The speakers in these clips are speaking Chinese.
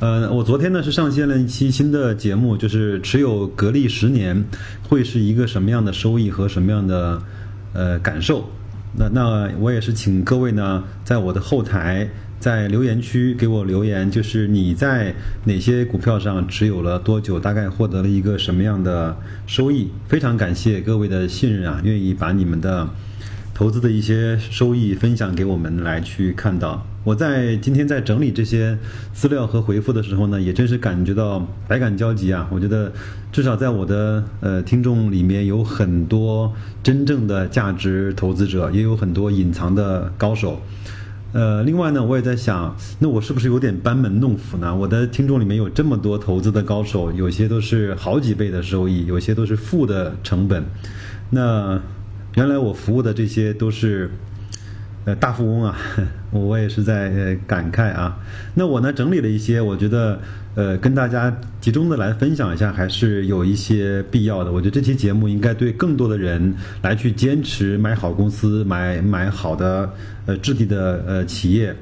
呃，我昨天呢是上线了一期新的节目，就是持有格力十年会是一个什么样的收益和什么样的呃感受。那那我也是请各位呢，在我的后台，在留言区给我留言，就是你在哪些股票上持有了多久，大概获得了一个什么样的收益？非常感谢各位的信任啊，愿意把你们的投资的一些收益分享给我们来去看到。我在今天在整理这些资料和回复的时候呢，也真是感觉到百感交集啊！我觉得至少在我的呃听众里面有很多真正的价值投资者，也有很多隐藏的高手。呃，另外呢，我也在想，那我是不是有点班门弄斧呢？我的听众里面有这么多投资的高手，有些都是好几倍的收益，有些都是负的成本。那原来我服务的这些都是。呃，大富翁啊，我也是在感慨啊。那我呢，整理了一些，我觉得呃，跟大家集中的来分享一下，还是有一些必要的。我觉得这期节目应该对更多的人来去坚持买好公司、买买好的呃质地的呃企业，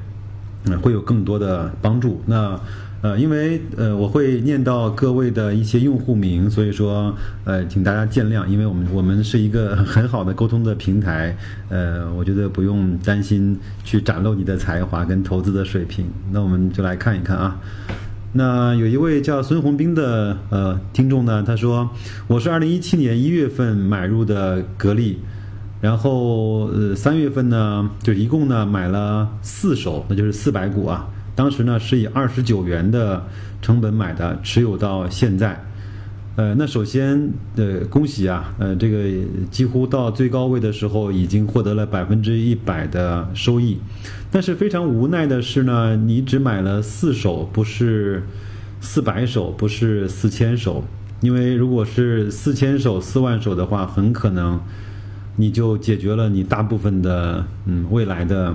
嗯，会有更多的帮助。那。呃，因为呃，我会念到各位的一些用户名，所以说呃，请大家见谅，因为我们我们是一个很好的沟通的平台，呃，我觉得不用担心去展露你的才华跟投资的水平。那我们就来看一看啊，那有一位叫孙宏斌的呃听众呢，他说我是二零一七年一月份买入的格力，然后呃三月份呢就一共呢买了四手，那就是四百股啊。当时呢是以二十九元的成本买的，持有到现在。呃，那首先呃恭喜啊，呃这个几乎到最高位的时候已经获得了百分之一百的收益。但是非常无奈的是呢，你只买了四手，不是四百手，不是四千手。因为如果是四千手、四万手的话，很可能你就解决了你大部分的嗯未来的。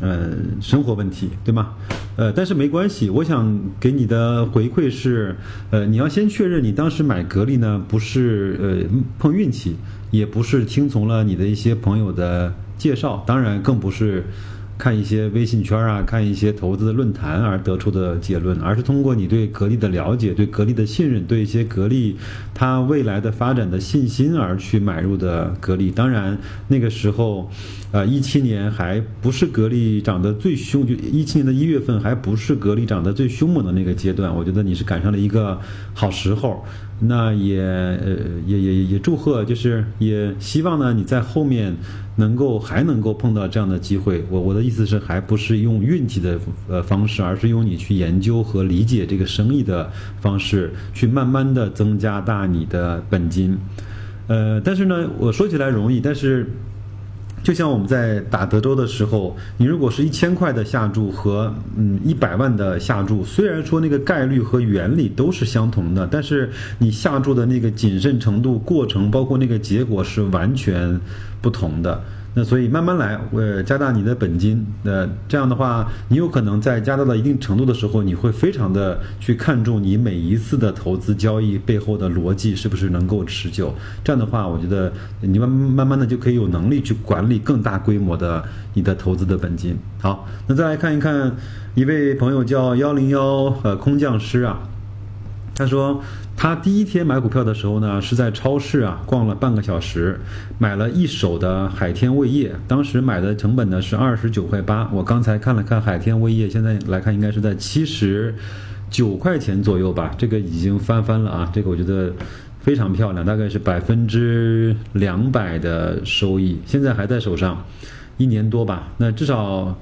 呃，生活问题对吗？呃，但是没关系，我想给你的回馈是，呃，你要先确认你当时买格力呢，不是呃碰运气，也不是听从了你的一些朋友的介绍，当然更不是。看一些微信圈啊，看一些投资的论坛而得出的结论，而是通过你对格力的了解、对格力的信任、对一些格力它未来的发展的信心而去买入的格力。当然，那个时候，呃，一七年还不是格力涨得最凶，就一七年的一月份还不是格力涨得最凶猛的那个阶段。我觉得你是赶上了一个好时候。那也呃也也也祝贺，就是也希望呢，你在后面能够还能够碰到这样的机会。我我的意思是，还不是用运气的呃方式，而是用你去研究和理解这个生意的方式，去慢慢的增加大你的本金。呃，但是呢，我说起来容易，但是。就像我们在打德州的时候，你如果是一千块的下注和嗯一百万的下注，虽然说那个概率和原理都是相同的，但是你下注的那个谨慎程度、过程，包括那个结果是完全不同的。那所以慢慢来，呃，加大你的本金，呃，这样的话，你有可能在加大到一定程度的时候，你会非常的去看重你每一次的投资交易背后的逻辑是不是能够持久。这样的话，我觉得你慢慢慢的就可以有能力去管理更大规模的你的投资的本金。好，那再来看一看，一位朋友叫幺零幺呃空降师啊，他说。他第一天买股票的时候呢，是在超市啊逛了半个小时，买了一手的海天味业。当时买的成本呢是二十九块八。我刚才看了看海天味业，现在来看应该是在七十九块钱左右吧。这个已经翻番了啊！这个我觉得非常漂亮，大概是百分之两百的收益，现在还在手上，一年多吧。那至少。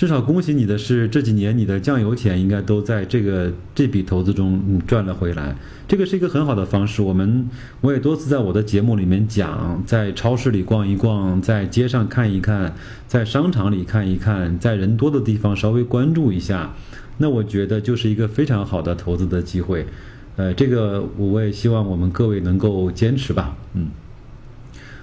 至少恭喜你的是，这几年你的酱油钱应该都在这个这笔投资中赚了回来。这个是一个很好的方式。我们我也多次在我的节目里面讲，在超市里逛一逛，在街上看一看，在商场里看一看，在人多的地方稍微关注一下。那我觉得就是一个非常好的投资的机会。呃，这个我也希望我们各位能够坚持吧。嗯。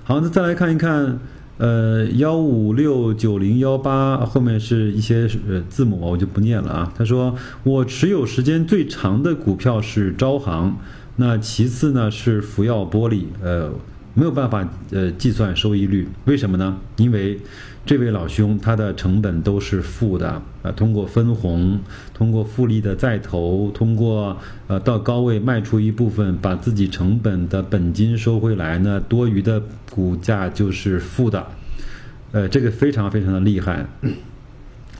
好，那再来看一看，呃，幺五六九零幺八后面是一些呃字母，我就不念了啊。他说我持有时间最长的股票是招行，那其次呢是福耀玻璃，呃。没有办法呃计算收益率，为什么呢？因为这位老兄他的成本都是负的呃，通过分红，通过复利的再投，通过呃到高位卖出一部分，把自己成本的本金收回来，那多余的股价就是负的，呃，这个非常非常的厉害。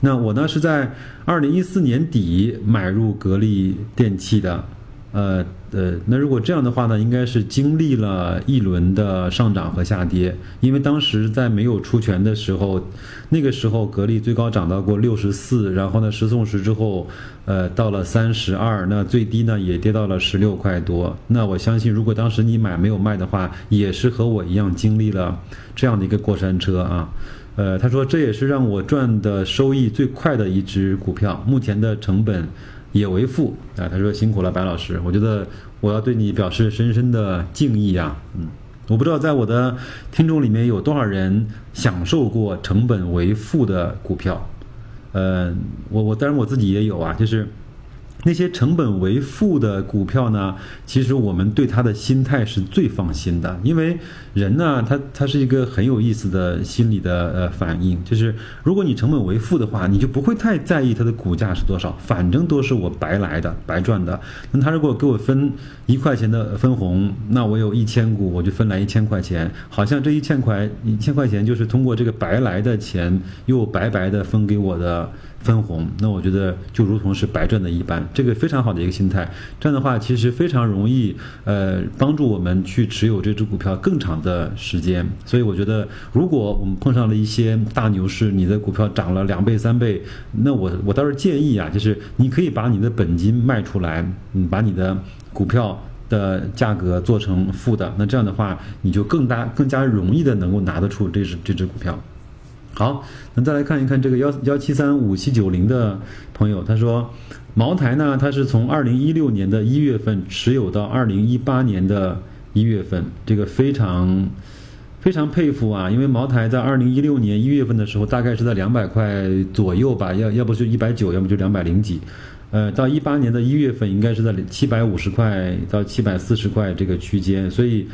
那我呢是在二零一四年底买入格力电器的。呃呃，那如果这样的话呢，应该是经历了一轮的上涨和下跌，因为当时在没有出权的时候，那个时候格力最高涨到过六十四，然后呢十送十之后，呃到了三十二，那最低呢也跌到了十六块多。那我相信，如果当时你买没有卖的话，也是和我一样经历了这样的一个过山车啊。呃，他说这也是让我赚的收益最快的一只股票，目前的成本。也为负啊！他说辛苦了，白老师。我觉得我要对你表示深深的敬意啊！嗯，我不知道在我的听众里面有多少人享受过成本为负的股票。呃，我我当然我自己也有啊，就是。那些成本为负的股票呢？其实我们对它的心态是最放心的，因为人呢，他他是一个很有意思的心理的呃反应，就是如果你成本为负的话，你就不会太在意它的股价是多少，反正都是我白来的、白赚的。那他如果给我分一块钱的分红，那我有一千股，我就分来一千块钱，好像这一千块一千块钱就是通过这个白来的钱又白白的分给我的。分红，那我觉得就如同是白赚的一般，这个非常好的一个心态。这样的话，其实非常容易，呃，帮助我们去持有这只股票更长的时间。所以我觉得，如果我们碰上了一些大牛市，你的股票涨了两倍三倍，那我我倒是建议啊，就是你可以把你的本金卖出来，嗯，把你的股票的价格做成负的，那这样的话，你就更大更加容易的能够拿得出这只这只股票。好，那再来看一看这个幺幺七三五七九零的朋友，他说，茅台呢，他是从二零一六年的一月份持有到二零一八年的一月份，这个非常非常佩服啊，因为茅台在二零一六年一月份的时候，大概是在两百块左右吧，要要不就一百九，要么就两百零几，呃，到一八年的一月份，应该是在七百五十块到七百四十块这个区间，所以。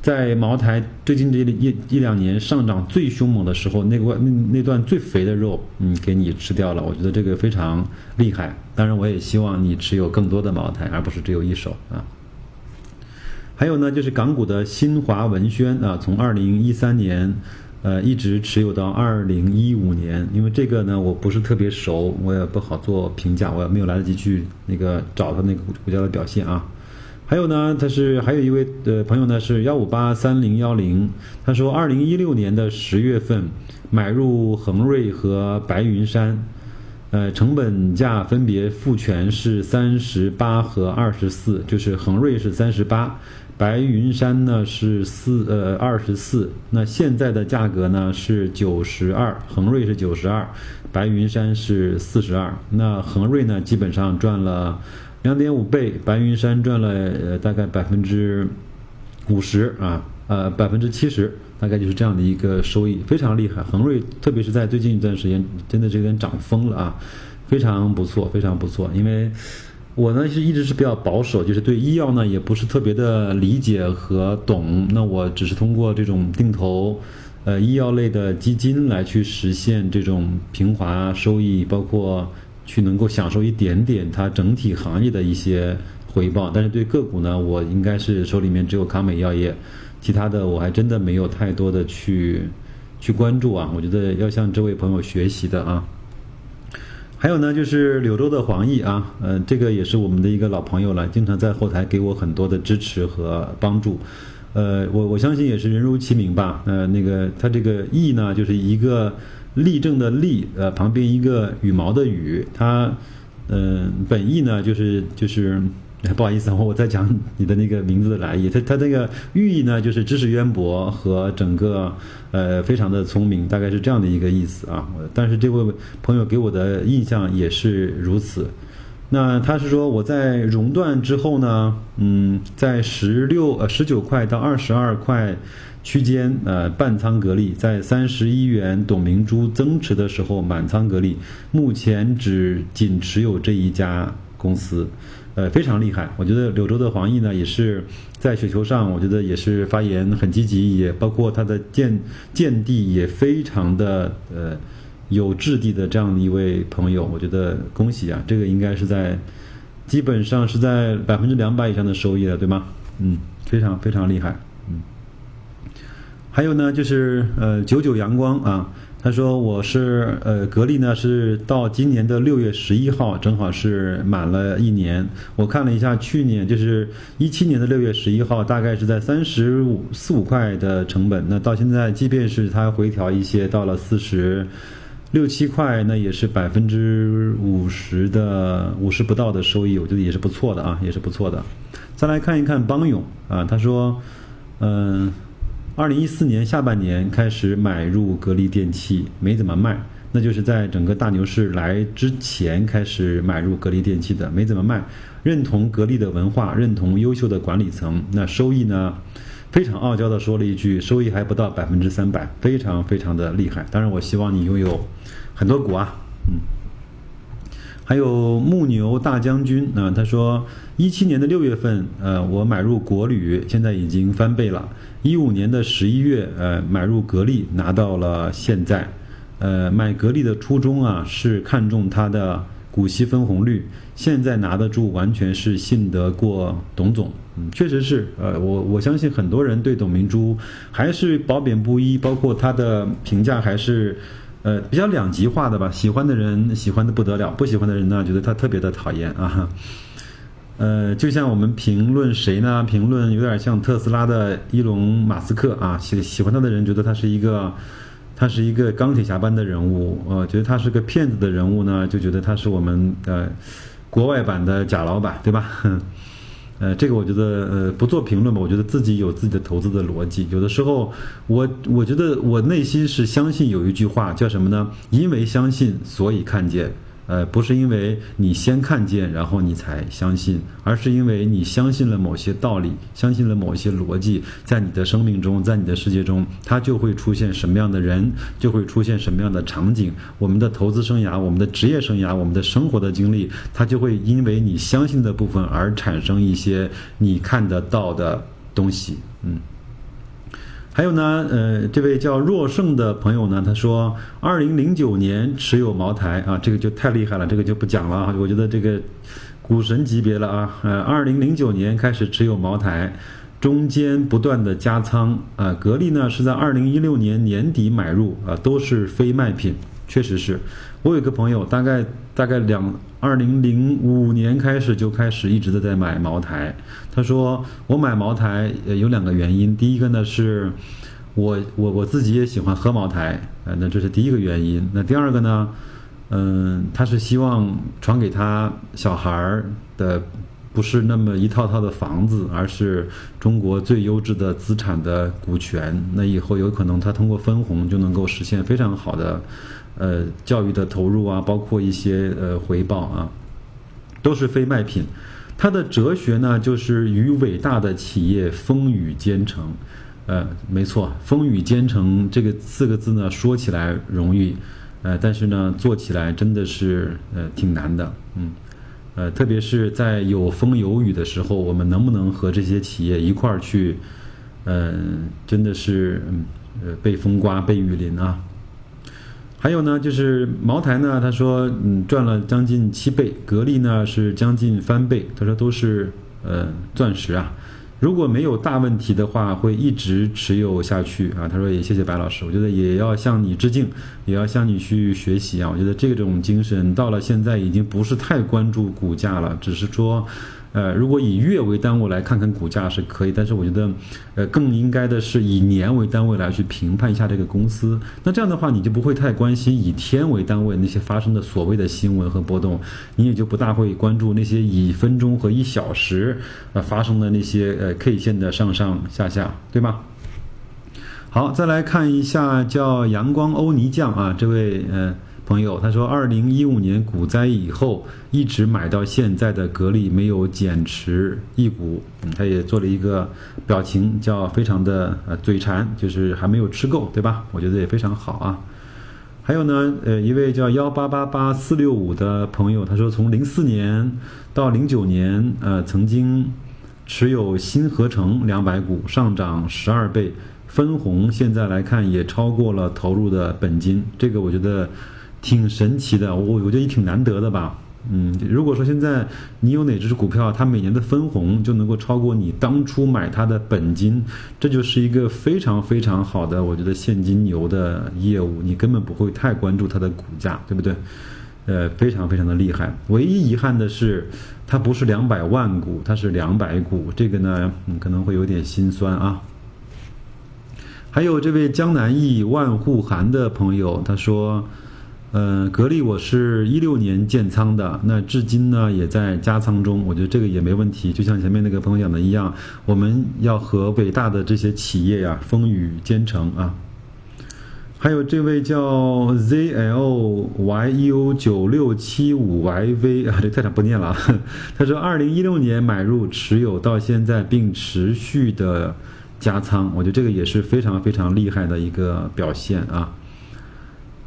在茅台最近这一一两年上涨最凶猛的时候，那块那那段最肥的肉，嗯，给你吃掉了。我觉得这个非常厉害。当然，我也希望你持有更多的茅台，而不是只有一手啊。还有呢，就是港股的新华文轩啊，从二零一三年，呃，一直持有到二零一五年。因为这个呢，我不是特别熟，我也不好做评价，我也没有来得及去那个找他那个股价的表现啊。还有呢，他是还有一位呃朋友呢，是幺五八三零幺零。他说，二零一六年的十月份买入恒瑞和白云山，呃，成本价分别复权是三十八和二十四，就是恒瑞是三十八，白云山呢是四呃二十四。那现在的价格呢是九十二，恒瑞是九十二，白云山是四十二。那恒瑞呢，基本上赚了。两点五倍，白云山赚了呃大概百分之五十啊，呃百分之七十，大概就是这样的一个收益，非常厉害。恒瑞特别是在最近一段时间，真的是有点涨疯了啊，非常不错，非常不错。因为我呢是一直是比较保守，就是对医药呢也不是特别的理解和懂，那我只是通过这种定投呃医药类的基金来去实现这种平滑收益，包括。去能够享受一点点它整体行业的一些回报，但是对个股呢，我应该是手里面只有康美药业，其他的我还真的没有太多的去去关注啊。我觉得要向这位朋友学习的啊。还有呢，就是柳州的黄奕啊，呃，这个也是我们的一个老朋友了，经常在后台给我很多的支持和帮助。呃，我我相信也是人如其名吧。呃，那个他这个奕呢，就是一个。立正的立，呃，旁边一个羽毛的羽，它，嗯，本意呢就是就是，不好意思，我我在讲你的那个名字的来意，它它那个寓意呢就是知识渊博和整个呃非常的聪明，大概是这样的一个意思啊。但是这位朋友给我的印象也是如此，那他是说我在熔断之后呢，嗯，在十六呃十九块到二十二块区间呃半仓格力，在三十一元董明珠增持的时候满仓格力，目前只仅持有这一家公司，呃非常厉害。我觉得柳州的黄奕呢也是在雪球上，我觉得也是发言很积极，也包括他的见见地也非常的呃。有质地的这样的一位朋友，我觉得恭喜啊！这个应该是在基本上是在百分之两百以上的收益了，对吗？嗯，非常非常厉害。还有呢，就是呃九九阳光啊，他说我是呃格力呢是到今年的六月十一号，正好是满了一年。我看了一下，去年就是一七年的六月十一号，大概是在三十五四五块的成本，那到现在即便是它回调一些，到了四十。六七块，那也是百分之五十的五十不到的收益，我觉得也是不错的啊，也是不错的。再来看一看邦永啊，他说，嗯，二零一四年下半年开始买入格力电器，没怎么卖，那就是在整个大牛市来之前开始买入格力电器的，没怎么卖。认同格力的文化，认同优秀的管理层，那收益呢？非常傲娇的说了一句：“收益还不到百分之三百，非常非常的厉害。”当然，我希望你拥有很多股啊，嗯。还有牧牛大将军啊，他说：“一七年的六月份，呃，我买入国旅，现在已经翻倍了。一五年的十一月，呃，买入格力，拿到了现在。呃，买格力的初衷啊，是看中它的股息分红率，现在拿得住，完全是信得过董总。”嗯，确实是，呃，我我相信很多人对董明珠还是褒贬不一，包括他的评价还是，呃，比较两极化的吧。喜欢的人喜欢的不得了，不喜欢的人呢，觉得他特别的讨厌啊。呃，就像我们评论谁呢？评论有点像特斯拉的伊隆马斯克啊，喜喜欢他的人觉得他是一个，他是一个钢铁侠般的人物，呃，觉得他是个骗子的人物呢，就觉得他是我们的国外版的贾老板，对吧？呃，这个我觉得，呃，不做评论吧。我觉得自己有自己的投资的逻辑。有的时候，我我觉得我内心是相信有一句话叫什么呢？因为相信，所以看见。呃，不是因为你先看见，然后你才相信，而是因为你相信了某些道理，相信了某些逻辑，在你的生命中，在你的世界中，它就会出现什么样的人，就会出现什么样的场景。我们的投资生涯，我们的职业生涯，我们的生活的经历，它就会因为你相信的部分而产生一些你看得到的东西。嗯。还有呢，呃，这位叫若胜的朋友呢，他说，二零零九年持有茅台啊，这个就太厉害了，这个就不讲了啊。我觉得这个股神级别了啊，呃，二零零九年开始持有茅台，中间不断的加仓啊。格力呢是在二零一六年年底买入啊，都是非卖品，确实是。我有一个朋友，大概大概两二零零五年开始就开始一直都在买茅台。他说我买茅台呃有两个原因，第一个呢是，我我我自己也喜欢喝茅台，呃那这是第一个原因。那第二个呢，嗯，他是希望传给他小孩儿的不是那么一套套的房子，而是中国最优质的资产的股权。那以后有可能他通过分红就能够实现非常好的。呃，教育的投入啊，包括一些呃回报啊，都是非卖品。它的哲学呢，就是与伟大的企业风雨兼程。呃，没错，风雨兼程这个四个字呢，说起来容易，呃，但是呢，做起来真的是呃挺难的。嗯，呃，特别是在有风有雨的时候，我们能不能和这些企业一块儿去？嗯，真的是呃被风刮，被雨淋啊。还有呢，就是茅台呢，他说，嗯，赚了将近七倍，格力呢是将近翻倍，他说都是呃钻石啊，如果没有大问题的话，会一直持有下去啊。他说也谢谢白老师，我觉得也要向你致敬，也要向你去学习啊。我觉得这种精神到了现在已经不是太关注股价了，只是说。呃，如果以月为单位来看看股价是可以，但是我觉得，呃，更应该的是以年为单位来去评判一下这个公司。那这样的话，你就不会太关心以天为单位那些发生的所谓的新闻和波动，你也就不大会关注那些以分钟和一小时呃发生的那些呃 K 线的上上下下，对吗？好，再来看一下叫阳光欧尼酱啊，这位呃。朋友，他说，二零一五年股灾以后，一直买到现在的格力没有减持一股，嗯，他也做了一个表情，叫非常的呃嘴馋，就是还没有吃够，对吧？我觉得也非常好啊。还有呢，呃，一位叫幺八八八四六五的朋友，他说，从零四年到零九年，呃，曾经持有新合成两百股，上涨十二倍。分红现在来看也超过了投入的本金，这个我觉得挺神奇的，我我觉得也挺难得的吧。嗯，如果说现在你有哪只股票，它每年的分红就能够超过你当初买它的本金，这就是一个非常非常好的，我觉得现金流的业务，你根本不会太关注它的股价，对不对？呃，非常非常的厉害。唯一遗憾的是，它不是两百万股，它是两百股，这个呢，嗯，可能会有点心酸啊。还有这位江南忆万户寒的朋友，他说：“呃，格力我是一六年建仓的，那至今呢也在加仓中。我觉得这个也没问题。就像前面那个朋友讲的一样，我们要和伟大的这些企业呀风雨兼程啊。”还有这位叫 ZLYU 九六七五 YV 啊，这太长不念了啊。他说：“二零一六年买入持有到现在，并持续的。”加仓，我觉得这个也是非常非常厉害的一个表现啊。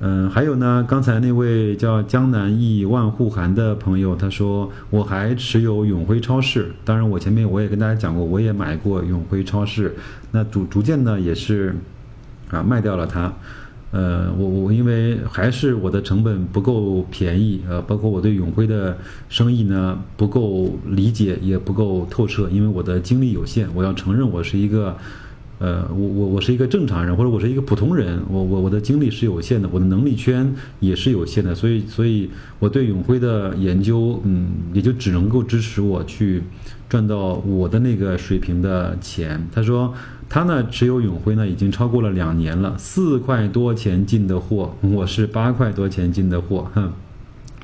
嗯，还有呢，刚才那位叫江南忆万户寒的朋友，他说我还持有永辉超市，当然我前面我也跟大家讲过，我也买过永辉超市，那逐逐渐呢也是啊卖掉了它。呃，我我因为还是我的成本不够便宜，呃，包括我对永辉的生意呢不够理解，也不够透彻，因为我的精力有限。我要承认，我是一个，呃，我我我是一个正常人，或者我是一个普通人，我我我的精力是有限的，我的能力圈也是有限的，所以所以我对永辉的研究，嗯，也就只能够支持我去赚到我的那个水平的钱。他说。他呢持有永辉呢已经超过了两年了，四块多钱进的货，我是八块多钱进的货，哼，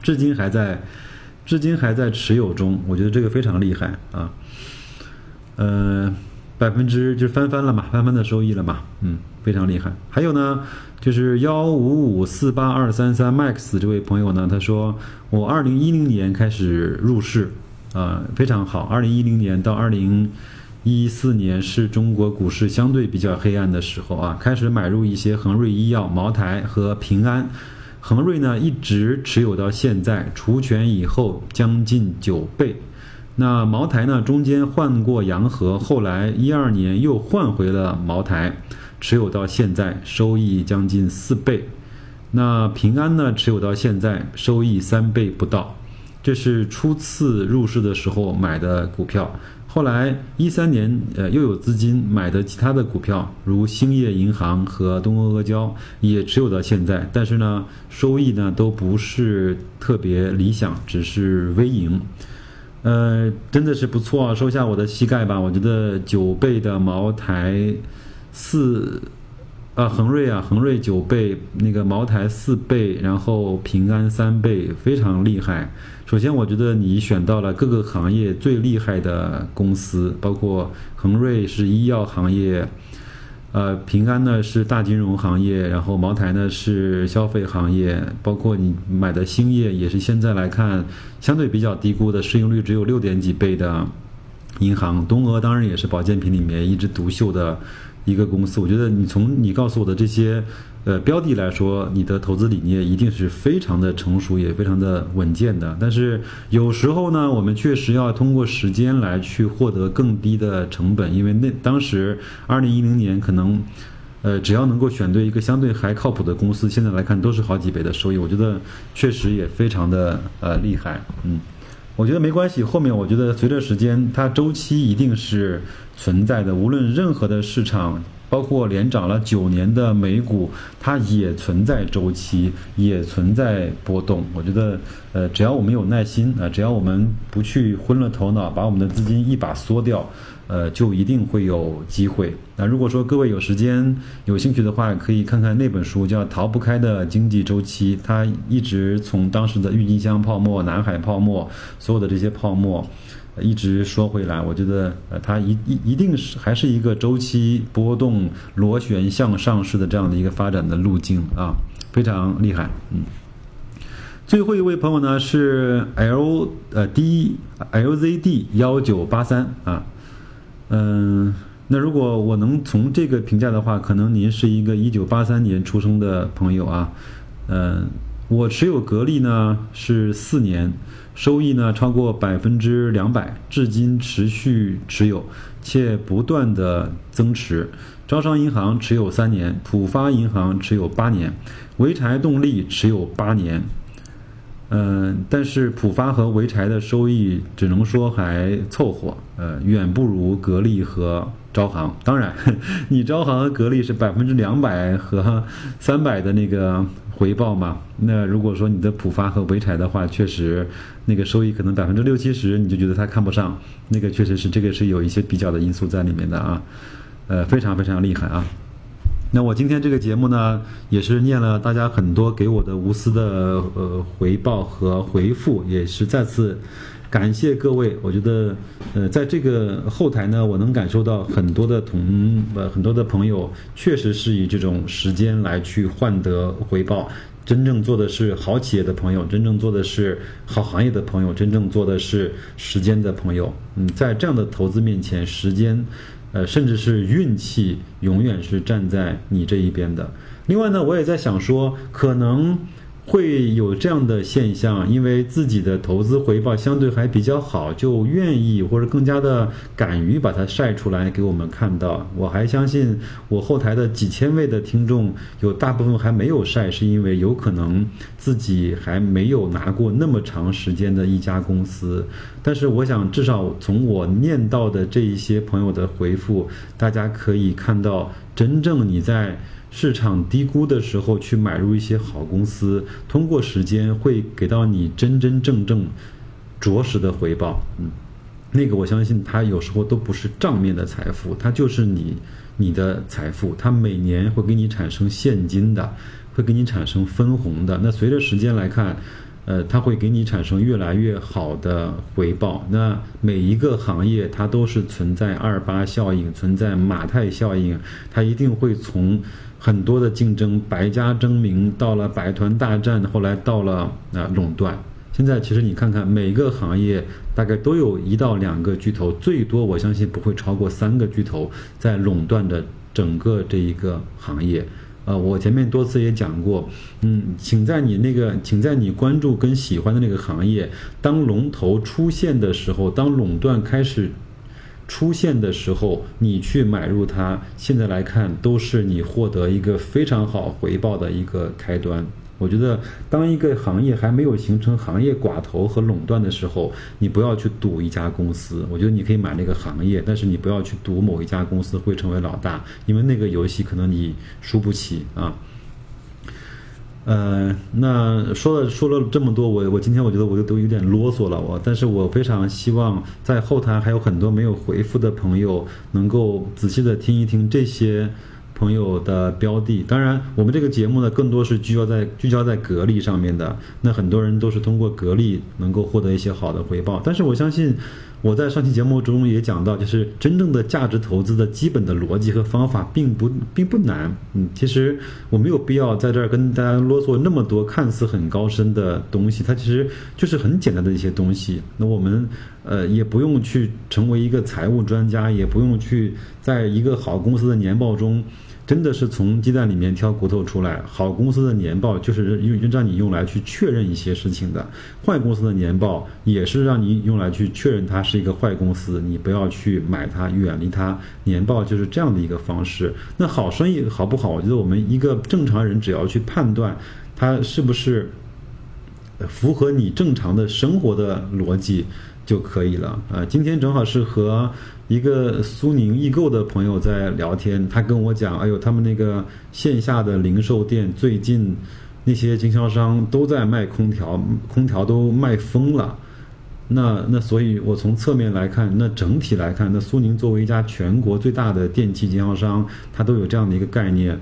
至今还在，至今还在持有中，我觉得这个非常厉害啊，呃，百分之就翻番了嘛，翻番的收益了嘛，嗯，非常厉害。还有呢，就是幺五五四八二三三 Max 这位朋友呢，他说我二零一零年开始入市，啊，非常好，二零一零年到二零。一四年是中国股市相对比较黑暗的时候啊，开始买入一些恒瑞医药、茅台和平安。恒瑞呢一直持有到现在，除权以后将近九倍。那茅台呢中间换过洋河，后来一二年又换回了茅台，持有到现在，收益将近四倍。那平安呢持有到现在，收益三倍不到。这是初次入市的时候买的股票。后来一三年，呃，又有资金买的其他的股票，如兴业银行和东阿阿胶，也持有到现在。但是呢，收益呢都不是特别理想，只是微盈。呃，真的是不错啊，收下我的膝盖吧。我觉得九倍的茅台，四。啊，恒瑞啊，恒瑞九倍，那个茅台四倍，然后平安三倍，非常厉害。首先，我觉得你选到了各个行业最厉害的公司，包括恒瑞是医药行业，呃，平安呢是大金融行业，然后茅台呢是消费行业，包括你买的兴业也是现在来看相对比较低估的，市盈率只有六点几倍的银行。东阿当然也是保健品里面一枝独秀的。一个公司，我觉得你从你告诉我的这些，呃，标的来说，你的投资理念一定是非常的成熟，也非常的稳健的。但是有时候呢，我们确实要通过时间来去获得更低的成本，因为那当时二零一零年可能，呃，只要能够选对一个相对还靠谱的公司，现在来看都是好几倍的收益。我觉得确实也非常的呃厉害，嗯。我觉得没关系，后面我觉得随着时间，它周期一定是存在的。无论任何的市场，包括连涨了九年的美股，它也存在周期，也存在波动。我觉得，呃，只要我们有耐心啊，只要我们不去昏了头脑，把我们的资金一把缩掉。呃，就一定会有机会。那如果说各位有时间、有兴趣的话，可以看看那本书，叫《逃不开的经济周期》。它一直从当时的郁金香泡沫、南海泡沫，所有的这些泡沫，一直说回来。我觉得，呃，它一一一定是还是一个周期波动、螺旋向上式的这样的一个发展的路径啊，非常厉害，嗯。最后一位朋友呢是 L 呃 D LZD 幺九八三啊，嗯，那如果我能从这个评价的话，可能您是一个一九八三年出生的朋友啊，嗯，我持有格力呢是四年，收益呢超过百分之两百，至今持续持有，且不断的增持。招商银行持有三年，浦发银行持有八年，潍柴动力持有八年。嗯，但是浦发和潍柴的收益只能说还凑合，呃，远不如格力和招行。当然，你招行和格力是百分之两百和三百的那个回报嘛？那如果说你的浦发和潍柴的话，确实那个收益可能百分之六七十，你就觉得他看不上。那个确实是这个是有一些比较的因素在里面的啊，呃，非常非常厉害啊。那我今天这个节目呢，也是念了大家很多给我的无私的呃回报和回复，也是再次感谢各位。我觉得，呃，在这个后台呢，我能感受到很多的同呃很多的朋友，确实是以这种时间来去换得回报。真正做的是好企业的朋友，真正做的是好行业的朋友，真正做的是时间的朋友。嗯，在这样的投资面前，时间。呃，甚至是运气，永远是站在你这一边的。另外呢，我也在想说，可能。会有这样的现象，因为自己的投资回报相对还比较好，就愿意或者更加的敢于把它晒出来给我们看到。我还相信我后台的几千位的听众，有大部分还没有晒，是因为有可能自己还没有拿过那么长时间的一家公司。但是我想，至少从我念到的这一些朋友的回复，大家可以看到，真正你在。市场低估的时候去买入一些好公司，通过时间会给到你真真正正、着实的回报。嗯，那个我相信它有时候都不是账面的财富，它就是你你的财富，它每年会给你产生现金的，会给你产生分红的。那随着时间来看。呃，它会给你产生越来越好的回报。那每一个行业它都是存在二八效应，存在马太效应，它一定会从很多的竞争百家争鸣，到了百团大战，后来到了啊垄断。现在其实你看看每个行业大概都有一到两个巨头，最多我相信不会超过三个巨头在垄断着整个这一个行业。呃，我前面多次也讲过，嗯，请在你那个，请在你关注跟喜欢的那个行业，当龙头出现的时候，当垄断开始出现的时候，你去买入它，现在来看都是你获得一个非常好回报的一个开端。我觉得，当一个行业还没有形成行业寡头和垄断的时候，你不要去赌一家公司。我觉得你可以买那个行业，但是你不要去赌某一家公司会成为老大，因为那个游戏可能你输不起啊。呃，那说了说了这么多，我我今天我觉得我就都有点啰嗦了，我，但是我非常希望在后台还有很多没有回复的朋友能够仔细的听一听这些。朋友的标的，当然，我们这个节目呢，更多是聚焦在聚焦在格力上面的。那很多人都是通过格力能够获得一些好的回报。但是我相信，我在上期节目中也讲到，就是真正的价值投资的基本的逻辑和方法并不并不难。嗯，其实我没有必要在这儿跟大家啰嗦那么多看似很高深的东西，它其实就是很简单的一些东西。那我们呃也不用去成为一个财务专家，也不用去在一个好公司的年报中。真的是从鸡蛋里面挑骨头出来。好公司的年报就是用让你用来去确认一些事情的，坏公司的年报也是让你用来去确认它是一个坏公司，你不要去买它，远离它。年报就是这样的一个方式。那好生意好不好？我觉得我们一个正常人只要去判断它是不是符合你正常的生活的逻辑就可以了。啊，今天正好是和。一个苏宁易购的朋友在聊天，他跟我讲：“哎呦，他们那个线下的零售店最近那些经销商都在卖空调，空调都卖疯了。那那所以，我从侧面来看，那整体来看，那苏宁作为一家全国最大的电器经销商，它都有这样的一个概念。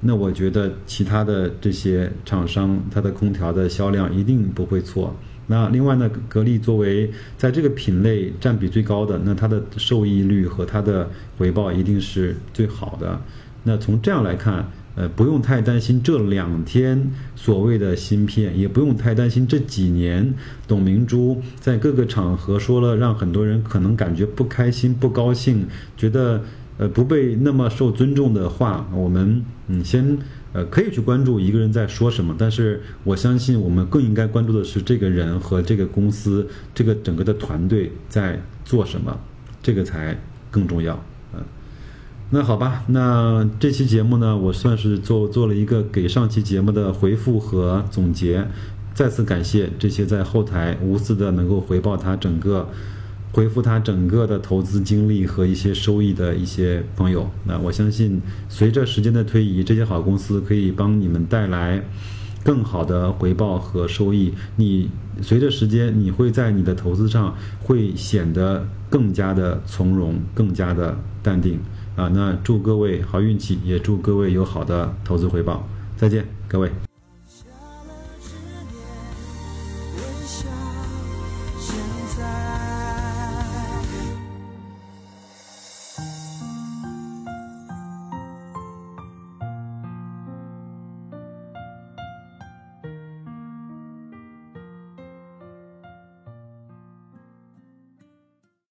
那我觉得其他的这些厂商，它的空调的销量一定不会错。”那另外呢，格力作为在这个品类占比最高的，那它的受益率和它的回报一定是最好的。那从这样来看，呃，不用太担心这两天所谓的芯片，也不用太担心这几年董明珠在各个场合说了让很多人可能感觉不开心、不高兴，觉得呃不被那么受尊重的话。我们嗯，先呃可以去关注一个人在说什么，但是我相信我们更应该关注的是这个人和这个公司、这个整个的团队在做什么，这个才更重要。嗯那好吧，那这期节目呢，我算是做做了一个给上期节目的回复和总结。再次感谢这些在后台无私的能够回报他整个、回复他整个的投资经历和一些收益的一些朋友。那我相信，随着时间的推移，这些好公司可以帮你们带来更好的回报和收益。你随着时间，你会在你的投资上会显得更加的从容，更加的淡定。啊，那祝各位好运气，也祝各位有好的投资回报。再见，各位。